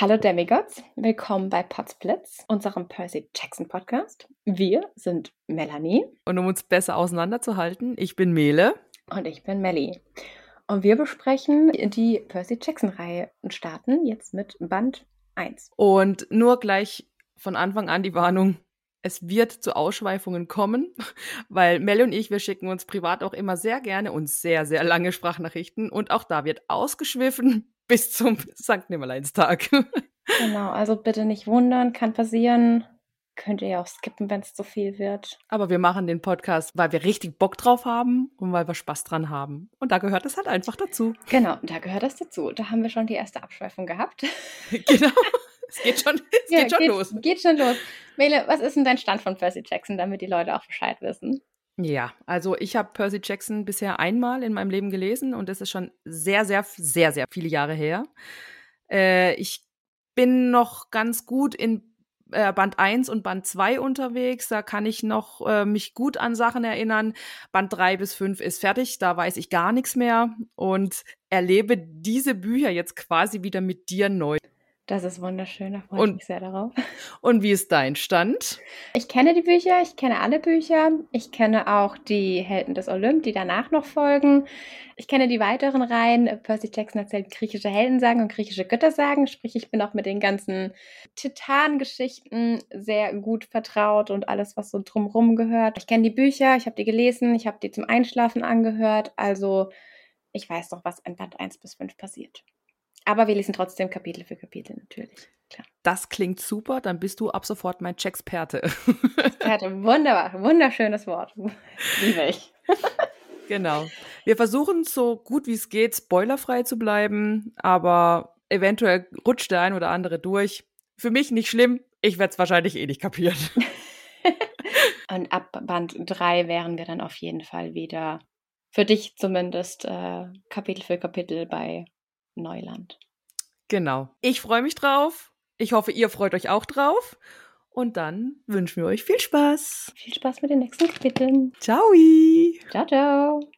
Hallo Demigods, willkommen bei Potsblitz, unserem Percy Jackson Podcast. Wir sind Melanie. Und um uns besser auseinanderzuhalten, ich bin Mele. Und ich bin Melly. Und wir besprechen die Percy Jackson-Reihe und starten jetzt mit Band 1. Und nur gleich von Anfang an die Warnung, es wird zu Ausschweifungen kommen, weil Mel und ich, wir schicken uns privat auch immer sehr gerne und sehr, sehr lange Sprachnachrichten. Und auch da wird ausgeschwiffen bis zum Sankt Nimmerleinstag. Genau, also bitte nicht wundern, kann passieren. Könnt ihr ja auch skippen, wenn es zu viel wird. Aber wir machen den Podcast, weil wir richtig Bock drauf haben und weil wir Spaß dran haben. Und da gehört es halt einfach dazu. Genau, da gehört das dazu. Da haben wir schon die erste Abschweifung gehabt. genau. Es geht schon, es ja, geht schon geht, los. Geht schon los. Mele, was ist denn dein Stand von Percy Jackson, damit die Leute auch Bescheid wissen? Ja, also ich habe Percy Jackson bisher einmal in meinem Leben gelesen und das ist schon sehr, sehr, sehr, sehr viele Jahre her. Äh, ich bin noch ganz gut in äh, Band 1 und Band 2 unterwegs. Da kann ich noch äh, mich gut an Sachen erinnern. Band 3 bis 5 ist fertig, da weiß ich gar nichts mehr und erlebe diese Bücher jetzt quasi wieder mit dir neu. Das ist wunderschön, da freue ich mich sehr darauf. Und wie ist dein Stand? Ich kenne die Bücher, ich kenne alle Bücher. Ich kenne auch die Helden des Olymp, die danach noch folgen. Ich kenne die weiteren Reihen. Percy Jackson erzählt griechische Heldensagen und griechische Göttersagen. Sprich, ich bin auch mit den ganzen Titangeschichten sehr gut vertraut und alles, was so drumherum gehört. Ich kenne die Bücher, ich habe die gelesen, ich habe die zum Einschlafen angehört. Also ich weiß doch, was in Band 1 bis 5 passiert. Aber wir lesen trotzdem Kapitel für Kapitel natürlich. Klar. Das klingt super, dann bist du ab sofort mein Checksperte. Experte, wunderbar, wunderschönes Wort. Liebe ich. genau. Wir versuchen so gut wie es geht, spoilerfrei zu bleiben, aber eventuell rutscht der ein oder andere durch. Für mich nicht schlimm, ich werde es wahrscheinlich eh nicht kapieren. Und ab Band 3 wären wir dann auf jeden Fall wieder, für dich zumindest, äh, Kapitel für Kapitel bei Neuland. Genau. Ich freue mich drauf. Ich hoffe, ihr freut euch auch drauf. Und dann wünschen wir euch viel Spaß. Viel Spaß mit den nächsten Kapiteln. Ciao. Ciao, ciao.